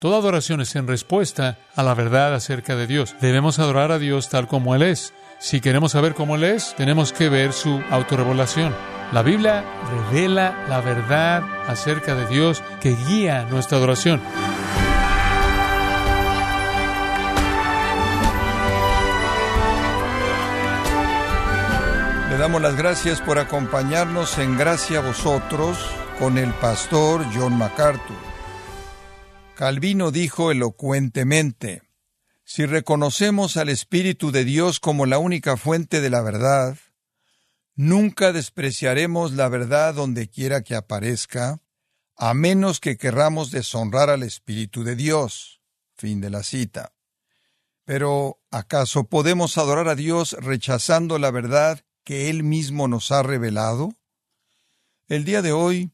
Toda adoración es en respuesta a la verdad acerca de Dios. Debemos adorar a Dios tal como Él es. Si queremos saber cómo Él es, tenemos que ver su autorrevelación. La Biblia revela la verdad acerca de Dios que guía nuestra adoración. Le damos las gracias por acompañarnos en Gracia a vosotros con el pastor John MacArthur. Calvino dijo elocuentemente, si reconocemos al Espíritu de Dios como la única fuente de la verdad, nunca despreciaremos la verdad donde quiera que aparezca, a menos que querramos deshonrar al Espíritu de Dios. Fin de la cita. Pero, ¿acaso podemos adorar a Dios rechazando la verdad que Él mismo nos ha revelado? El día de hoy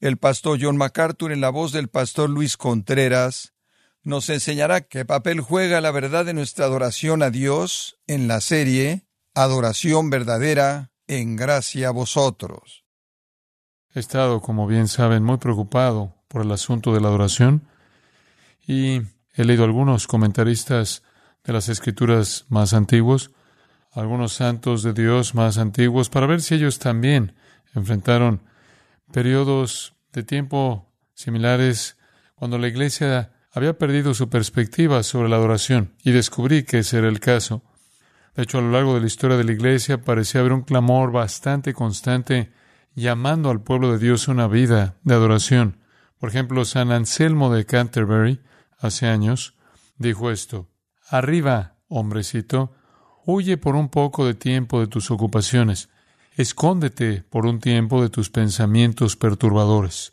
el pastor John MacArthur, en la voz del pastor Luis Contreras, nos enseñará qué papel juega la verdad de nuestra adoración a Dios en la serie Adoración verdadera en gracia a vosotros. He estado, como bien saben, muy preocupado por el asunto de la adoración y he leído algunos comentaristas de las escrituras más antiguos, algunos santos de Dios más antiguos, para ver si ellos también enfrentaron periodos de tiempo similares cuando la iglesia había perdido su perspectiva sobre la adoración y descubrí que ese era el caso. De hecho, a lo largo de la historia de la iglesia parecía haber un clamor bastante constante llamando al pueblo de Dios una vida de adoración. Por ejemplo, San Anselmo de Canterbury, hace años, dijo esto, Arriba, hombrecito, huye por un poco de tiempo de tus ocupaciones Escóndete por un tiempo de tus pensamientos perturbadores.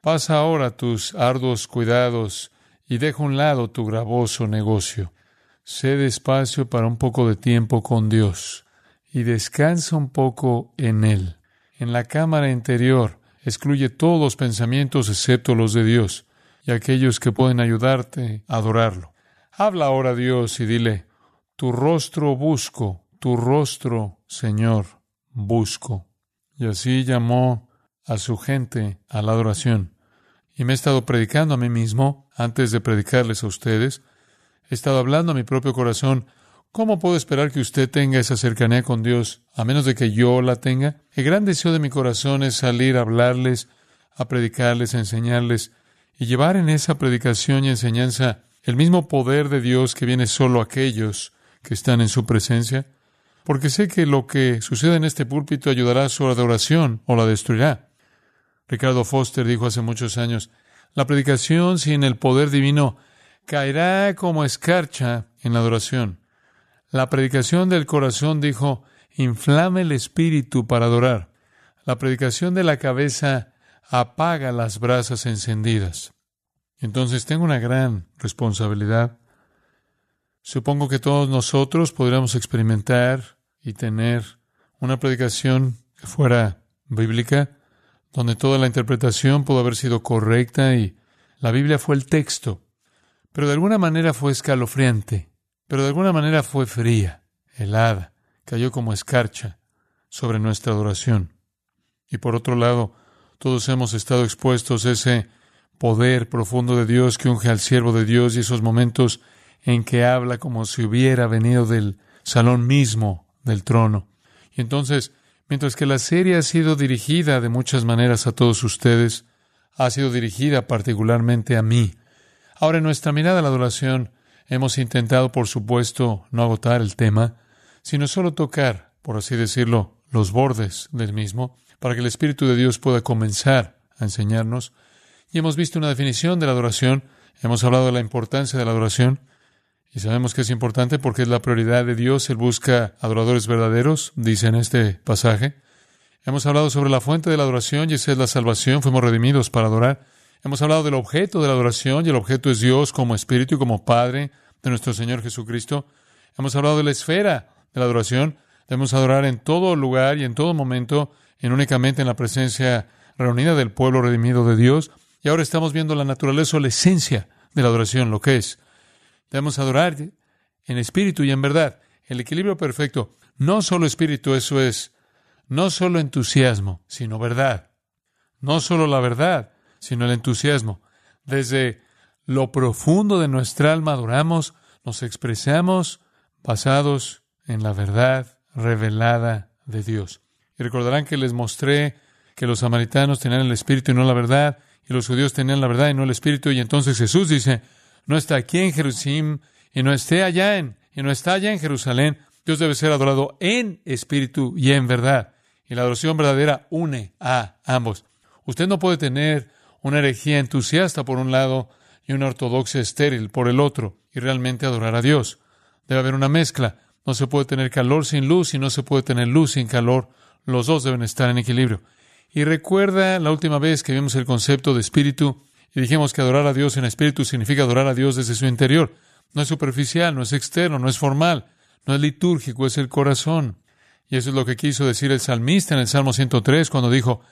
Pasa ahora tus arduos cuidados y deja a un lado tu gravoso negocio. Sé despacio para un poco de tiempo con Dios y descansa un poco en Él. En la cámara interior excluye todos los pensamientos excepto los de Dios y aquellos que pueden ayudarte a adorarlo. Habla ahora a Dios y dile, tu rostro busco, tu rostro, Señor busco. Y así llamó a su gente a la adoración. Y me he estado predicando a mí mismo antes de predicarles a ustedes. He estado hablando a mi propio corazón. ¿Cómo puedo esperar que usted tenga esa cercanía con Dios a menos de que yo la tenga? El gran deseo de mi corazón es salir a hablarles, a predicarles, a enseñarles y llevar en esa predicación y enseñanza el mismo poder de Dios que viene solo a aquellos que están en su presencia porque sé que lo que sucede en este púlpito ayudará a su adoración o la destruirá. Ricardo Foster dijo hace muchos años, la predicación sin el poder divino caerá como escarcha en la adoración. La predicación del corazón, dijo, inflame el espíritu para adorar. La predicación de la cabeza apaga las brasas encendidas. Entonces tengo una gran responsabilidad. Supongo que todos nosotros podríamos experimentar y tener una predicación que fuera bíblica, donde toda la interpretación pudo haber sido correcta y la Biblia fue el texto, pero de alguna manera fue escalofriante, pero de alguna manera fue fría, helada, cayó como escarcha sobre nuestra adoración. Y por otro lado, todos hemos estado expuestos a ese poder profundo de Dios que unge al siervo de Dios y esos momentos en que habla como si hubiera venido del salón mismo del trono. Y entonces, mientras que la serie ha sido dirigida de muchas maneras a todos ustedes, ha sido dirigida particularmente a mí. Ahora, en nuestra mirada a la adoración, hemos intentado, por supuesto, no agotar el tema, sino solo tocar, por así decirlo, los bordes del mismo, para que el Espíritu de Dios pueda comenzar a enseñarnos. Y hemos visto una definición de la adoración, hemos hablado de la importancia de la adoración, y sabemos que es importante porque es la prioridad de Dios. Él busca adoradores verdaderos, dice en este pasaje. Hemos hablado sobre la fuente de la adoración y esa es la salvación. Fuimos redimidos para adorar. Hemos hablado del objeto de la adoración y el objeto es Dios como Espíritu y como Padre de nuestro Señor Jesucristo. Hemos hablado de la esfera de la adoración. Debemos adorar en todo lugar y en todo momento, en únicamente en la presencia reunida del pueblo redimido de Dios. Y ahora estamos viendo la naturaleza o la esencia de la adoración, lo que es. Debemos adorar en espíritu y en verdad. El equilibrio perfecto. No solo espíritu, eso es. No solo entusiasmo, sino verdad. No solo la verdad, sino el entusiasmo. Desde lo profundo de nuestra alma adoramos, nos expresamos basados en la verdad revelada de Dios. Y recordarán que les mostré que los samaritanos tenían el Espíritu y no la verdad, y los judíos tenían la verdad y no el Espíritu, y entonces Jesús dice, no está aquí en Jerusalén, y no esté allá en, está allá en Jerusalén, Dios debe ser adorado en espíritu y en verdad. Y la adoración verdadera une a ambos. Usted no puede tener una herejía entusiasta por un lado y una ortodoxia estéril por el otro y realmente adorar a Dios. Debe haber una mezcla. No se puede tener calor sin luz y no se puede tener luz sin calor. Los dos deben estar en equilibrio. Y recuerda la última vez que vimos el concepto de espíritu y dijimos que adorar a Dios en espíritu significa adorar a Dios desde su interior. No es superficial, no es externo, no es formal, no es litúrgico, es el corazón. Y eso es lo que quiso decir el salmista en el Salmo 103 cuando dijo,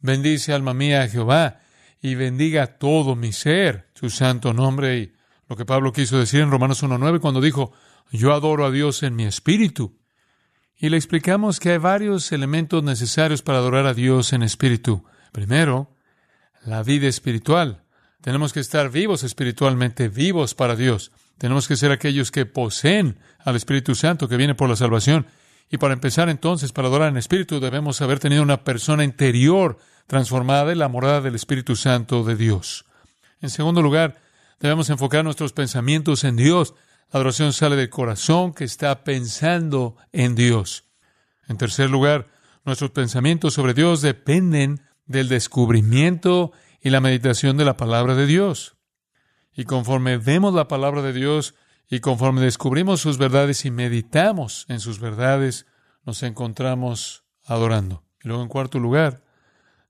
bendice alma mía a Jehová y bendiga todo mi ser, su santo nombre. Y lo que Pablo quiso decir en Romanos 1.9 cuando dijo, yo adoro a Dios en mi espíritu. Y le explicamos que hay varios elementos necesarios para adorar a Dios en espíritu. Primero, la vida espiritual. Tenemos que estar vivos espiritualmente, vivos para Dios. Tenemos que ser aquellos que poseen al Espíritu Santo que viene por la salvación. Y para empezar entonces, para adorar en espíritu, debemos haber tenido una persona interior transformada en la morada del Espíritu Santo de Dios. En segundo lugar, debemos enfocar nuestros pensamientos en Dios. La adoración sale del corazón que está pensando en Dios. En tercer lugar, nuestros pensamientos sobre Dios dependen del descubrimiento y la meditación de la palabra de Dios. Y conforme vemos la palabra de Dios y conforme descubrimos sus verdades y meditamos en sus verdades, nos encontramos adorando. Y luego, en cuarto lugar,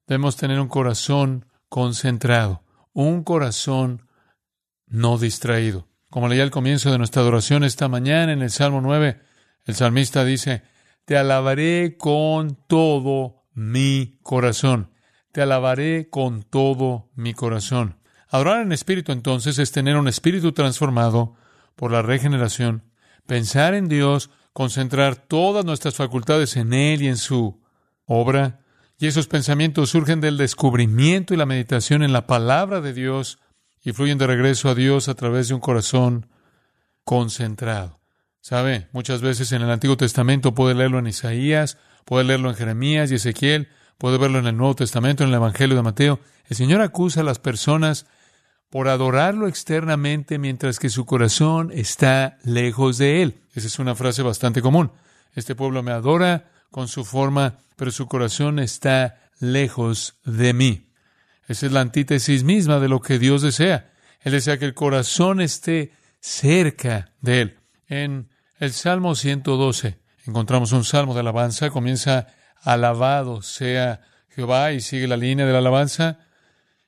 debemos tener un corazón concentrado, un corazón no distraído. Como leía al comienzo de nuestra adoración esta mañana en el Salmo 9, el salmista dice, Te alabaré con todo mi corazón. Te alabaré con todo mi corazón. Adorar en espíritu entonces es tener un espíritu transformado por la regeneración, pensar en Dios, concentrar todas nuestras facultades en Él y en su obra, y esos pensamientos surgen del descubrimiento y la meditación en la palabra de Dios y fluyen de regreso a Dios a través de un corazón concentrado. ¿Sabe? Muchas veces en el Antiguo Testamento puede leerlo en Isaías, puede leerlo en Jeremías y Ezequiel, puede verlo en el Nuevo Testamento, en el Evangelio de Mateo. El Señor acusa a las personas por adorarlo externamente mientras que su corazón está lejos de él. Esa es una frase bastante común. Este pueblo me adora con su forma, pero su corazón está lejos de mí. Esa es la antítesis misma de lo que Dios desea. Él desea que el corazón esté cerca de Él. En el Salmo 112 encontramos un salmo de alabanza. Comienza, alabado sea Jehová y sigue la línea de la alabanza.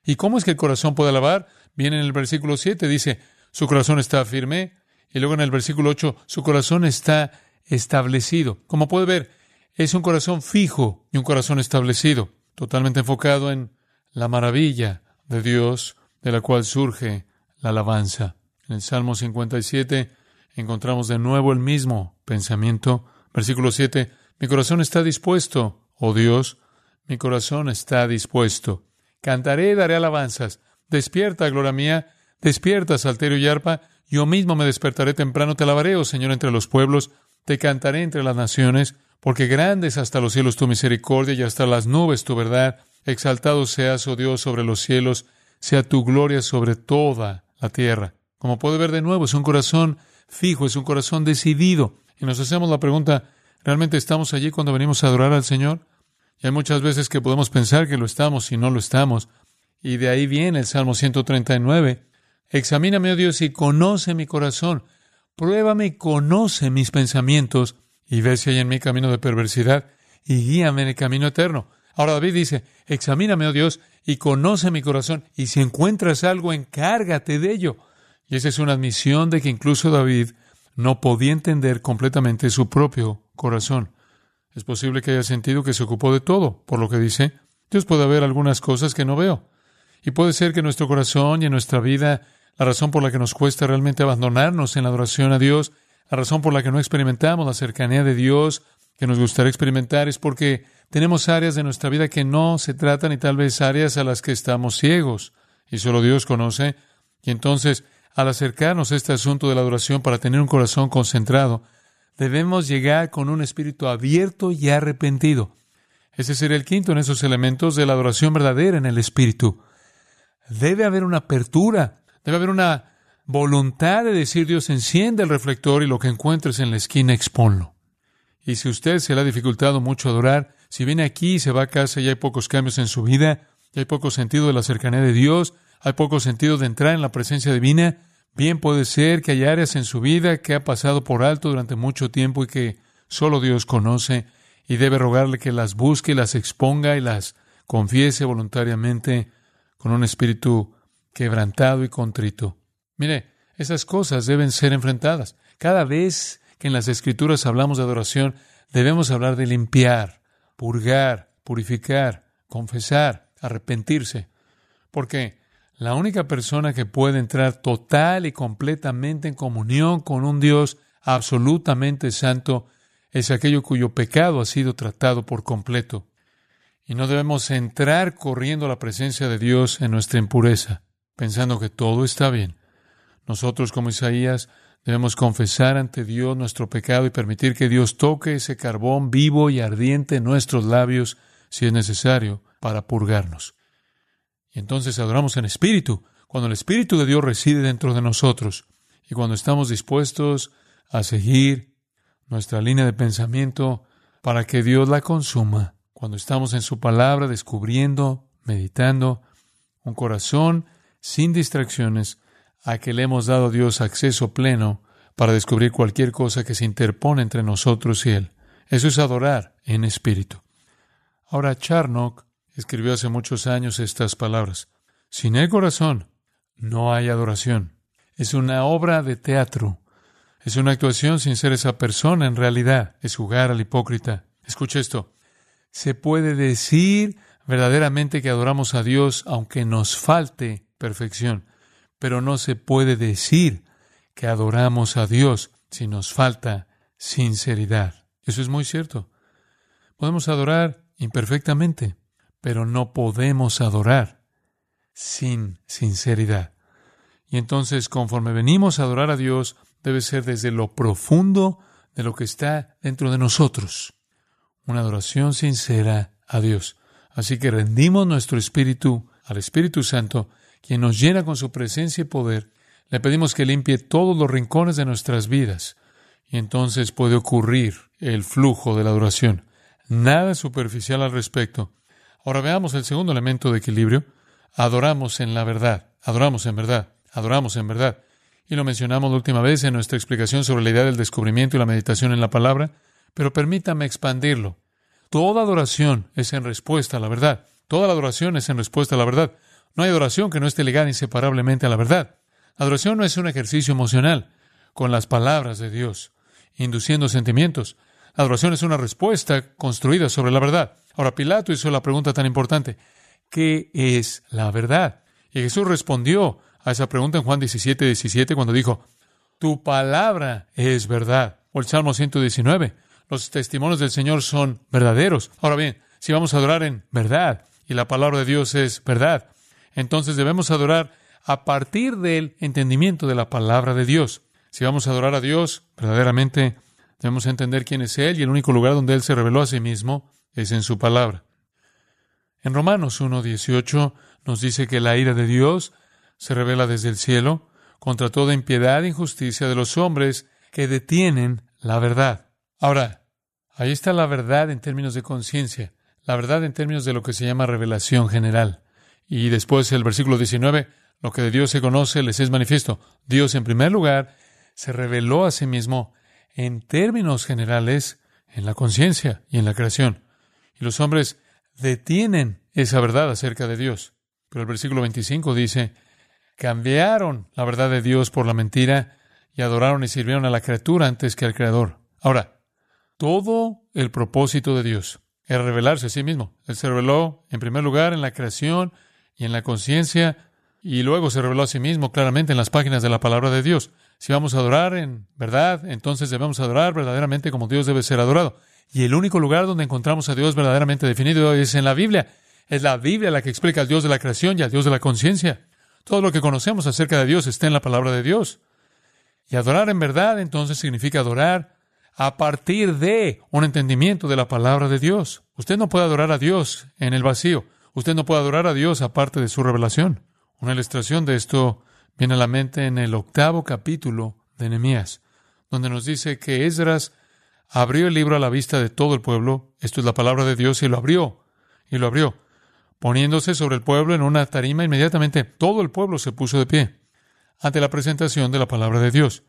¿Y cómo es que el corazón puede alabar? Viene en el versículo 7, dice, su corazón está firme. Y luego en el versículo 8, su corazón está establecido. Como puede ver, es un corazón fijo y un corazón establecido, totalmente enfocado en la maravilla de Dios, de la cual surge la alabanza. En el Salmo 57 encontramos de nuevo el mismo pensamiento. Versículo 7, mi corazón está dispuesto, oh Dios, mi corazón está dispuesto. Cantaré y daré alabanzas. Despierta, gloria mía, despierta, salterio y arpa. Yo mismo me despertaré temprano, te alabaré, oh Señor, entre los pueblos, te cantaré entre las naciones, porque grandes hasta los cielos tu misericordia y hasta las nubes tu verdad. Exaltado seas, oh Dios, sobre los cielos, sea tu gloria sobre toda la tierra. Como puede ver de nuevo, es un corazón fijo, es un corazón decidido. Y nos hacemos la pregunta, ¿realmente estamos allí cuando venimos a adorar al Señor? Y hay muchas veces que podemos pensar que lo estamos y no lo estamos. Y de ahí viene el Salmo 139. Examíname, oh Dios, y conoce mi corazón. Pruébame y conoce mis pensamientos y ve si hay en mí camino de perversidad y guíame en el camino eterno. Ahora David dice, examíname, oh Dios, y conoce mi corazón, y si encuentras algo, encárgate de ello. Y esa es una admisión de que incluso David no podía entender completamente su propio corazón. Es posible que haya sentido que se ocupó de todo, por lo que dice, Dios puede haber algunas cosas que no veo. Y puede ser que en nuestro corazón y en nuestra vida, la razón por la que nos cuesta realmente abandonarnos en la adoración a Dios, la razón por la que no experimentamos la cercanía de Dios que nos gustaría experimentar es porque tenemos áreas de nuestra vida que no se tratan y tal vez áreas a las que estamos ciegos y solo Dios conoce. Y entonces, al acercarnos a este asunto de la adoración para tener un corazón concentrado, debemos llegar con un espíritu abierto y arrepentido. Ese sería el quinto en esos elementos de la adoración verdadera en el espíritu. Debe haber una apertura, debe haber una voluntad de decir Dios enciende el reflector y lo que encuentres en la esquina exponlo. Y si usted se le ha dificultado mucho adorar, si viene aquí y se va a casa y hay pocos cambios en su vida, y hay poco sentido de la cercanía de Dios, hay poco sentido de entrar en la presencia divina, bien puede ser que hay áreas en su vida que ha pasado por alto durante mucho tiempo y que solo Dios conoce, y debe rogarle que las busque, las exponga y las confiese voluntariamente con un espíritu quebrantado y contrito. Mire, esas cosas deben ser enfrentadas. Cada vez que en las Escrituras hablamos de adoración, debemos hablar de limpiar, purgar, purificar, confesar, arrepentirse. Porque la única persona que puede entrar total y completamente en comunión con un Dios absolutamente santo es aquello cuyo pecado ha sido tratado por completo. Y no debemos entrar corriendo a la presencia de Dios en nuestra impureza, pensando que todo está bien. Nosotros, como Isaías, debemos confesar ante Dios nuestro pecado y permitir que Dios toque ese carbón vivo y ardiente en nuestros labios, si es necesario, para purgarnos. Y entonces adoramos en espíritu, cuando el Espíritu de Dios reside dentro de nosotros y cuando estamos dispuestos a seguir nuestra línea de pensamiento para que Dios la consuma, cuando estamos en su palabra descubriendo, meditando, un corazón sin distracciones, a que le hemos dado a Dios acceso pleno para descubrir cualquier cosa que se interpone entre nosotros y Él. Eso es adorar en espíritu. Ahora, Charnock escribió hace muchos años estas palabras. Sin el corazón no hay adoración. Es una obra de teatro. Es una actuación sin ser esa persona en realidad. Es jugar al hipócrita. Escuche esto. Se puede decir verdaderamente que adoramos a Dios aunque nos falte perfección pero no se puede decir que adoramos a Dios si nos falta sinceridad. Eso es muy cierto. Podemos adorar imperfectamente, pero no podemos adorar sin sinceridad. Y entonces, conforme venimos a adorar a Dios, debe ser desde lo profundo de lo que está dentro de nosotros. Una adoración sincera a Dios. Así que rendimos nuestro espíritu al Espíritu Santo quien nos llena con su presencia y poder, le pedimos que limpie todos los rincones de nuestras vidas. Y entonces puede ocurrir el flujo de la adoración. Nada superficial al respecto. Ahora veamos el segundo elemento de equilibrio. Adoramos en la verdad. Adoramos en verdad. Adoramos en verdad. Y lo mencionamos la última vez en nuestra explicación sobre la idea del descubrimiento y la meditación en la palabra. Pero permítame expandirlo. Toda adoración es en respuesta a la verdad. Toda la adoración es en respuesta a la verdad. No hay adoración que no esté ligada inseparablemente a la verdad. adoración no es un ejercicio emocional con las palabras de Dios, induciendo sentimientos. adoración es una respuesta construida sobre la verdad. Ahora Pilato hizo la pregunta tan importante, ¿qué es la verdad? Y Jesús respondió a esa pregunta en Juan 17, 17 cuando dijo, tu palabra es verdad. O el Salmo 119, los testimonios del Señor son verdaderos. Ahora bien, si vamos a adorar en verdad y la palabra de Dios es verdad, entonces debemos adorar a partir del entendimiento de la palabra de Dios. Si vamos a adorar a Dios, verdaderamente debemos entender quién es Él y el único lugar donde Él se reveló a sí mismo es en su palabra. En Romanos 1.18 nos dice que la ira de Dios se revela desde el cielo contra toda impiedad e injusticia de los hombres que detienen la verdad. Ahora, ahí está la verdad en términos de conciencia, la verdad en términos de lo que se llama revelación general. Y después el versículo 19, lo que de Dios se conoce les es manifiesto. Dios, en primer lugar, se reveló a sí mismo en términos generales en la conciencia y en la creación. Y los hombres detienen esa verdad acerca de Dios. Pero el versículo 25 dice, cambiaron la verdad de Dios por la mentira y adoraron y sirvieron a la criatura antes que al Creador. Ahora, todo el propósito de Dios era revelarse a sí mismo. Él se reveló en primer lugar en la creación y en la conciencia, y luego se reveló a sí mismo claramente en las páginas de la palabra de Dios. Si vamos a adorar en verdad, entonces debemos adorar verdaderamente como Dios debe ser adorado. Y el único lugar donde encontramos a Dios verdaderamente definido es en la Biblia. Es la Biblia la que explica al Dios de la creación y al Dios de la conciencia. Todo lo que conocemos acerca de Dios está en la palabra de Dios. Y adorar en verdad entonces significa adorar a partir de un entendimiento de la palabra de Dios. Usted no puede adorar a Dios en el vacío. Usted no puede adorar a Dios aparte de su revelación. Una ilustración de esto viene a la mente en el octavo capítulo de Nehemías, donde nos dice que Esdras abrió el libro a la vista de todo el pueblo. Esto es la palabra de Dios y lo abrió. Y lo abrió. Poniéndose sobre el pueblo en una tarima, inmediatamente todo el pueblo se puso de pie ante la presentación de la palabra de Dios.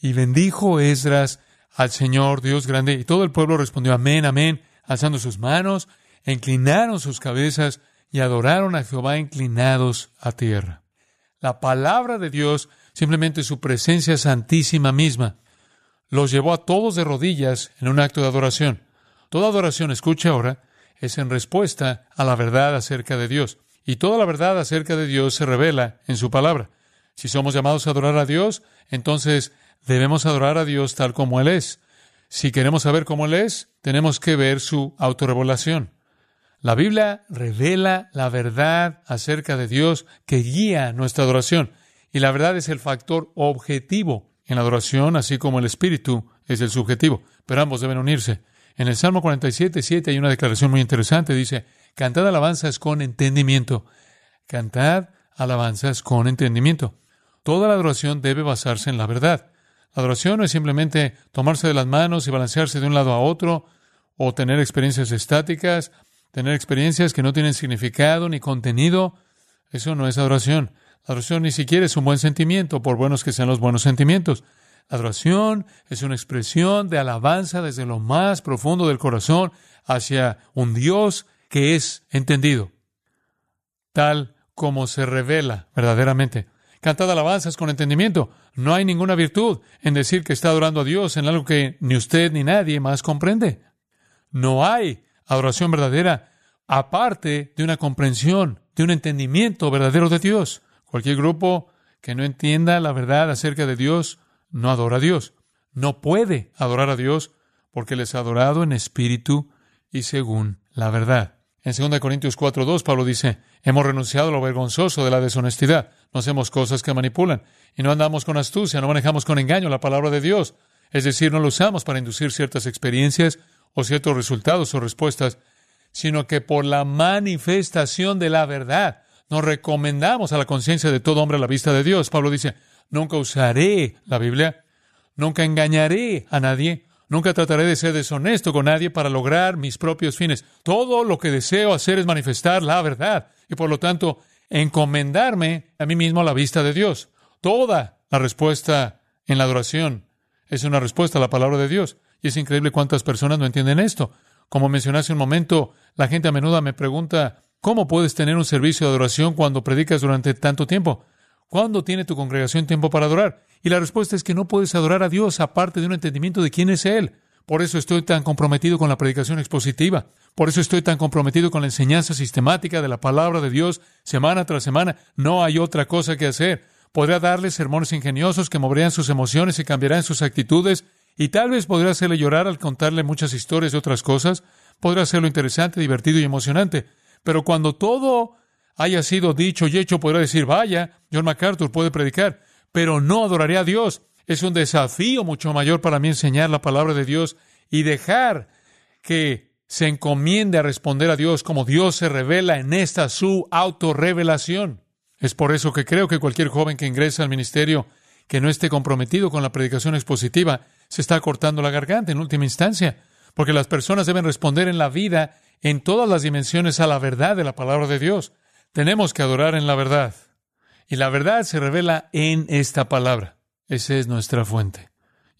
Y bendijo Esdras al Señor Dios grande. Y todo el pueblo respondió amén, amén, alzando sus manos, e inclinaron sus cabezas y adoraron a Jehová inclinados a tierra. La palabra de Dios, simplemente su presencia santísima misma, los llevó a todos de rodillas en un acto de adoración. Toda adoración, escucha ahora, es en respuesta a la verdad acerca de Dios. Y toda la verdad acerca de Dios se revela en su palabra. Si somos llamados a adorar a Dios, entonces debemos adorar a Dios tal como Él es. Si queremos saber cómo Él es, tenemos que ver su autorrevelación. La Biblia revela la verdad acerca de Dios que guía nuestra adoración. Y la verdad es el factor objetivo en la adoración, así como el espíritu es el subjetivo. Pero ambos deben unirse. En el Salmo 47, 7 hay una declaración muy interesante. Dice, cantad alabanzas con entendimiento. Cantad alabanzas con entendimiento. Toda la adoración debe basarse en la verdad. La adoración no es simplemente tomarse de las manos y balancearse de un lado a otro, o tener experiencias estáticas, tener experiencias que no tienen significado ni contenido, eso no es adoración. Adoración ni siquiera es un buen sentimiento, por buenos que sean los buenos sentimientos. Adoración es una expresión de alabanza desde lo más profundo del corazón hacia un Dios que es entendido, tal como se revela verdaderamente. Cantad alabanzas con entendimiento. No hay ninguna virtud en decir que está adorando a Dios en algo que ni usted ni nadie más comprende. No hay adoración verdadera, aparte de una comprensión, de un entendimiento verdadero de Dios. Cualquier grupo que no entienda la verdad acerca de Dios no adora a Dios. No puede adorar a Dios porque les ha adorado en espíritu y según la verdad. En 2 Corintios 4.2 Pablo dice, hemos renunciado a lo vergonzoso de la deshonestidad. No hacemos cosas que manipulan y no andamos con astucia, no manejamos con engaño la palabra de Dios. Es decir, no lo usamos para inducir ciertas experiencias o ciertos resultados o respuestas, sino que por la manifestación de la verdad nos recomendamos a la conciencia de todo hombre a la vista de Dios. Pablo dice, nunca usaré la Biblia, nunca engañaré a nadie, nunca trataré de ser deshonesto con nadie para lograr mis propios fines. Todo lo que deseo hacer es manifestar la verdad y por lo tanto encomendarme a mí mismo a la vista de Dios. Toda la respuesta en la adoración es una respuesta a la palabra de Dios. Y es increíble cuántas personas no entienden esto. Como mencioné hace un momento, la gente a menudo me pregunta, ¿cómo puedes tener un servicio de adoración cuando predicas durante tanto tiempo? ¿Cuándo tiene tu congregación tiempo para adorar? Y la respuesta es que no puedes adorar a Dios aparte de un entendimiento de quién es Él. Por eso estoy tan comprometido con la predicación expositiva. Por eso estoy tan comprometido con la enseñanza sistemática de la palabra de Dios semana tras semana. No hay otra cosa que hacer. Podría darle sermones ingeniosos que moverían sus emociones y cambiarán sus actitudes y tal vez podrá hacerle llorar al contarle muchas historias de otras cosas, podrá hacerlo interesante, divertido y emocionante. Pero cuando todo haya sido dicho y hecho, podrá decir, vaya, John MacArthur puede predicar, pero no adoraré a Dios. Es un desafío mucho mayor para mí enseñar la palabra de Dios y dejar que se encomiende a responder a Dios como Dios se revela en esta su autorrevelación. Es por eso que creo que cualquier joven que ingresa al ministerio que no esté comprometido con la predicación expositiva se está cortando la garganta en última instancia, porque las personas deben responder en la vida en todas las dimensiones a la verdad de la palabra de Dios. Tenemos que adorar en la verdad. Y la verdad se revela en esta palabra. Esa es nuestra fuente.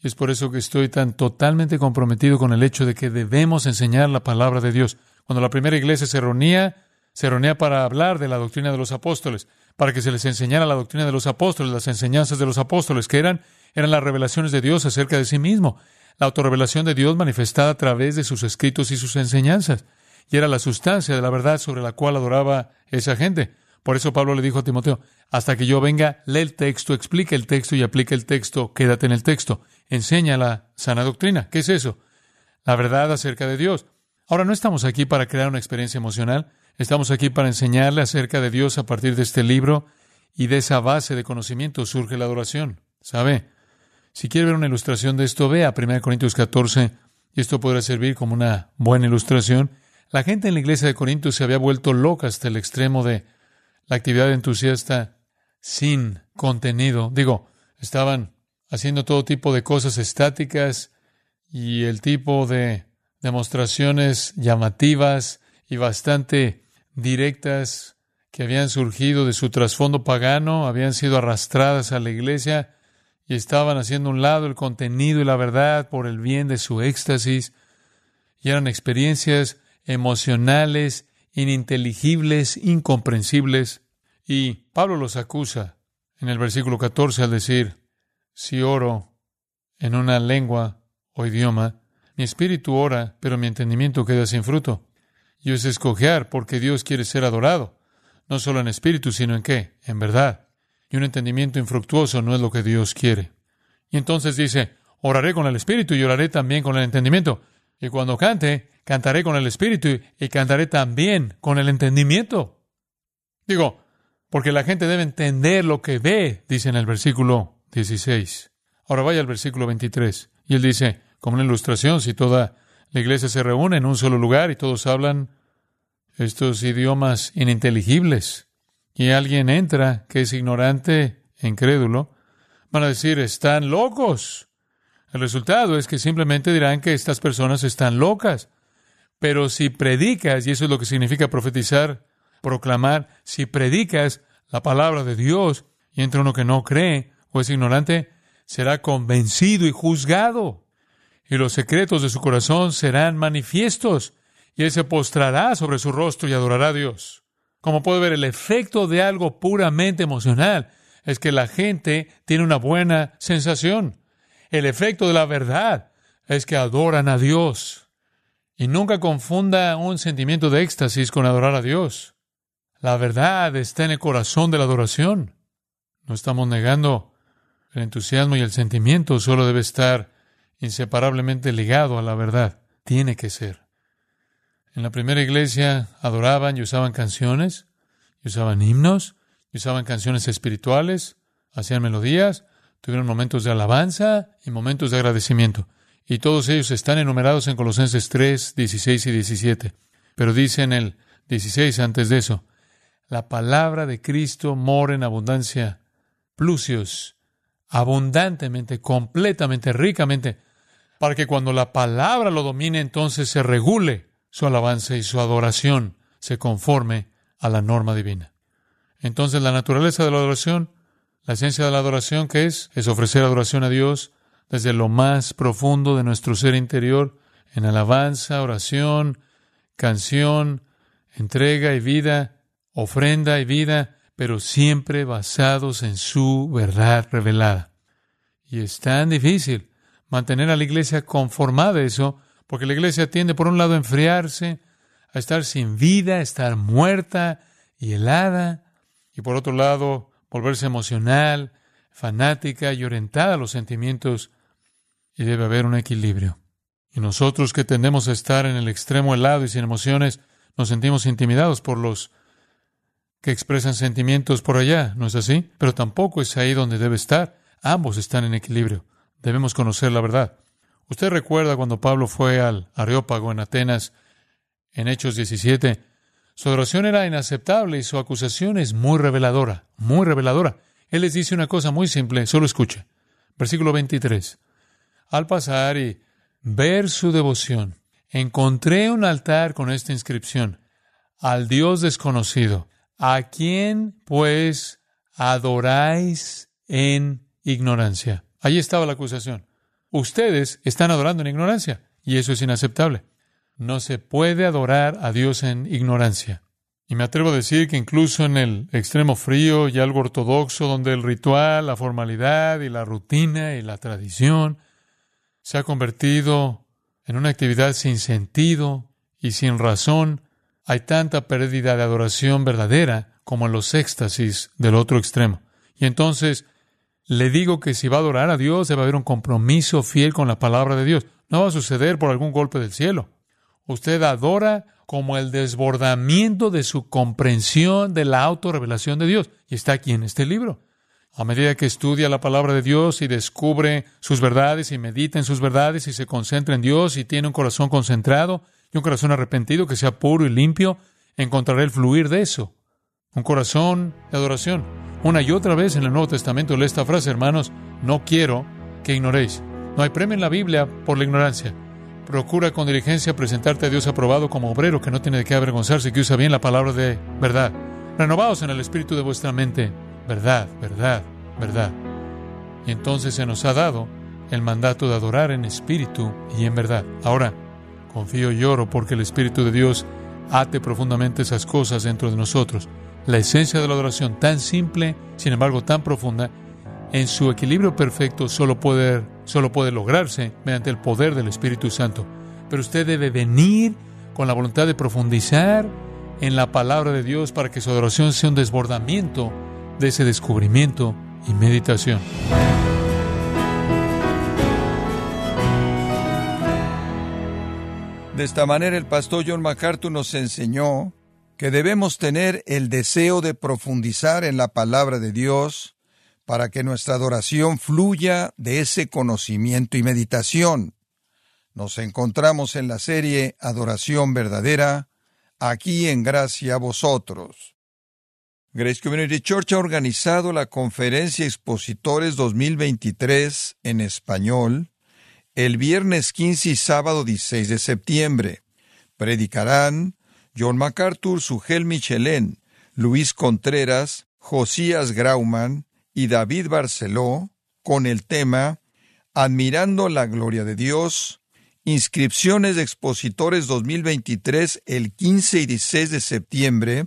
Y es por eso que estoy tan totalmente comprometido con el hecho de que debemos enseñar la palabra de Dios. Cuando la primera iglesia se reunía, se reunía para hablar de la doctrina de los apóstoles, para que se les enseñara la doctrina de los apóstoles, las enseñanzas de los apóstoles, que eran eran las revelaciones de Dios acerca de sí mismo, la autorrevelación de Dios manifestada a través de sus escritos y sus enseñanzas, y era la sustancia de la verdad sobre la cual adoraba esa gente. Por eso Pablo le dijo a Timoteo, hasta que yo venga, lee el texto, explique el texto y aplique el texto, quédate en el texto, enseña la sana doctrina. ¿Qué es eso? La verdad acerca de Dios. Ahora no estamos aquí para crear una experiencia emocional, estamos aquí para enseñarle acerca de Dios a partir de este libro y de esa base de conocimiento surge la adoración. ¿Sabe? Si quiere ver una ilustración de esto, vea 1 Corintios 14, y esto podrá servir como una buena ilustración. La gente en la iglesia de Corintios se había vuelto loca hasta el extremo de la actividad entusiasta sin contenido. Digo, estaban haciendo todo tipo de cosas estáticas y el tipo de demostraciones llamativas y bastante directas que habían surgido de su trasfondo pagano, habían sido arrastradas a la iglesia y estaban haciendo un lado el contenido y la verdad por el bien de su éxtasis, y eran experiencias emocionales, ininteligibles, incomprensibles, y Pablo los acusa en el versículo 14 al decir, si oro en una lengua o idioma, mi espíritu ora, pero mi entendimiento queda sin fruto. Y es escoger porque Dios quiere ser adorado, no solo en espíritu, sino en qué, en verdad. Y un entendimiento infructuoso no es lo que Dios quiere. Y entonces dice, oraré con el espíritu y oraré también con el entendimiento. Y cuando cante, cantaré con el espíritu y cantaré también con el entendimiento. Digo, porque la gente debe entender lo que ve, dice en el versículo 16. Ahora vaya al versículo 23. Y él dice, como una ilustración, si toda la iglesia se reúne en un solo lugar y todos hablan estos idiomas ininteligibles, y alguien entra que es ignorante e incrédulo, van a decir, están locos. El resultado es que simplemente dirán que estas personas están locas. Pero si predicas, y eso es lo que significa profetizar, proclamar, si predicas la palabra de Dios y entra uno que no cree, o es ignorante, será convencido y juzgado, y los secretos de su corazón serán manifiestos, y él se postrará sobre su rostro y adorará a Dios. Como puede ver, el efecto de algo puramente emocional es que la gente tiene una buena sensación. El efecto de la verdad es que adoran a Dios. Y nunca confunda un sentimiento de éxtasis con adorar a Dios. La verdad está en el corazón de la adoración. No estamos negando el entusiasmo y el sentimiento solo debe estar inseparablemente ligado a la verdad. Tiene que ser. En la primera iglesia adoraban y usaban canciones, y usaban himnos, y usaban canciones espirituales, hacían melodías, tuvieron momentos de alabanza y momentos de agradecimiento. Y todos ellos están enumerados en Colosenses 3, 16 y 17. Pero dice en el 16 antes de eso, la palabra de Cristo mora en abundancia plusios, abundantemente, completamente, ricamente, para que cuando la palabra lo domine, entonces se regule su alabanza y su adoración se conforme a la norma divina. Entonces la naturaleza de la adoración, la esencia de la adoración que es, es ofrecer adoración a Dios desde lo más profundo de nuestro ser interior, en alabanza, oración, canción, entrega y vida, ofrenda y vida, pero siempre basados en su verdad revelada. Y es tan difícil mantener a la iglesia conformada a eso, porque la iglesia tiende por un lado a enfriarse, a estar sin vida, a estar muerta y helada, y por otro lado volverse emocional, fanática y orientada a los sentimientos, y debe haber un equilibrio. Y nosotros que tendemos a estar en el extremo helado y sin emociones, nos sentimos intimidados por los que expresan sentimientos por allá, ¿no es así? Pero tampoco es ahí donde debe estar. Ambos están en equilibrio. Debemos conocer la verdad. Usted recuerda cuando Pablo fue al Areópago en Atenas, en Hechos 17, su adoración era inaceptable y su acusación es muy reveladora, muy reveladora. Él les dice una cosa muy simple, solo escuche. Versículo 23. Al pasar y ver su devoción, encontré un altar con esta inscripción, al Dios desconocido, ¿A quién, pues, adoráis en ignorancia? Ahí estaba la acusación. Ustedes están adorando en ignorancia, y eso es inaceptable. No se puede adorar a Dios en ignorancia. Y me atrevo a decir que incluso en el extremo frío y algo ortodoxo, donde el ritual, la formalidad y la rutina y la tradición se ha convertido en una actividad sin sentido y sin razón, hay tanta pérdida de adoración verdadera como en los éxtasis del otro extremo. Y entonces le digo que si va a adorar a Dios, debe haber un compromiso fiel con la palabra de Dios. No va a suceder por algún golpe del cielo Usted adora como el desbordamiento de su comprensión de la autorrevelación de Dios. Y está aquí en este libro. A medida que estudia la palabra de Dios y descubre sus verdades y medita en sus verdades y se concentra en Dios y tiene un corazón concentrado y un corazón arrepentido que sea puro y limpio, encontrará el fluir de eso. Un corazón de adoración. Una y otra vez en el Nuevo Testamento lee esta frase, hermanos, no quiero que ignoréis. No hay premio en la Biblia por la ignorancia. Procura con diligencia presentarte a Dios aprobado como obrero que no tiene de qué avergonzarse, que usa bien la palabra de verdad. Renovaos en el espíritu de vuestra mente. Verdad, verdad, verdad. Y entonces se nos ha dado el mandato de adorar en espíritu y en verdad. Ahora, confío y oro porque el Espíritu de Dios ate profundamente esas cosas dentro de nosotros. La esencia de la adoración, tan simple, sin embargo tan profunda, en su equilibrio perfecto solo puede, solo puede lograrse mediante el poder del Espíritu Santo. Pero usted debe venir con la voluntad de profundizar en la palabra de Dios para que su adoración sea un desbordamiento de ese descubrimiento y meditación. De esta manera el pastor John MacArthur nos enseñó que debemos tener el deseo de profundizar en la palabra de Dios para que nuestra adoración fluya de ese conocimiento y meditación. Nos encontramos en la serie Adoración Verdadera, aquí en Gracia a Vosotros. Grace Community Church ha organizado la Conferencia Expositores 2023 en español el viernes 15 y sábado 16 de septiembre. Predicarán John MacArthur, Sugel Michelén, Luis Contreras, Josías Grauman, y David Barceló con el tema Admirando la Gloria de Dios, inscripciones de expositores 2023 el 15 y 16 de septiembre,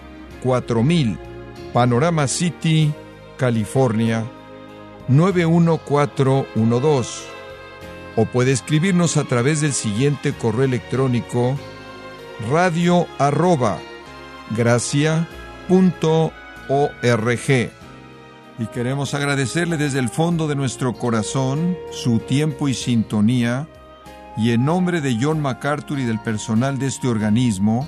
4000, Panorama City, California 91412. O puede escribirnos a través del siguiente correo electrónico radio arroba y queremos agradecerle desde el fondo de nuestro corazón su tiempo y sintonía, y en nombre de John MacArthur y del personal de este organismo,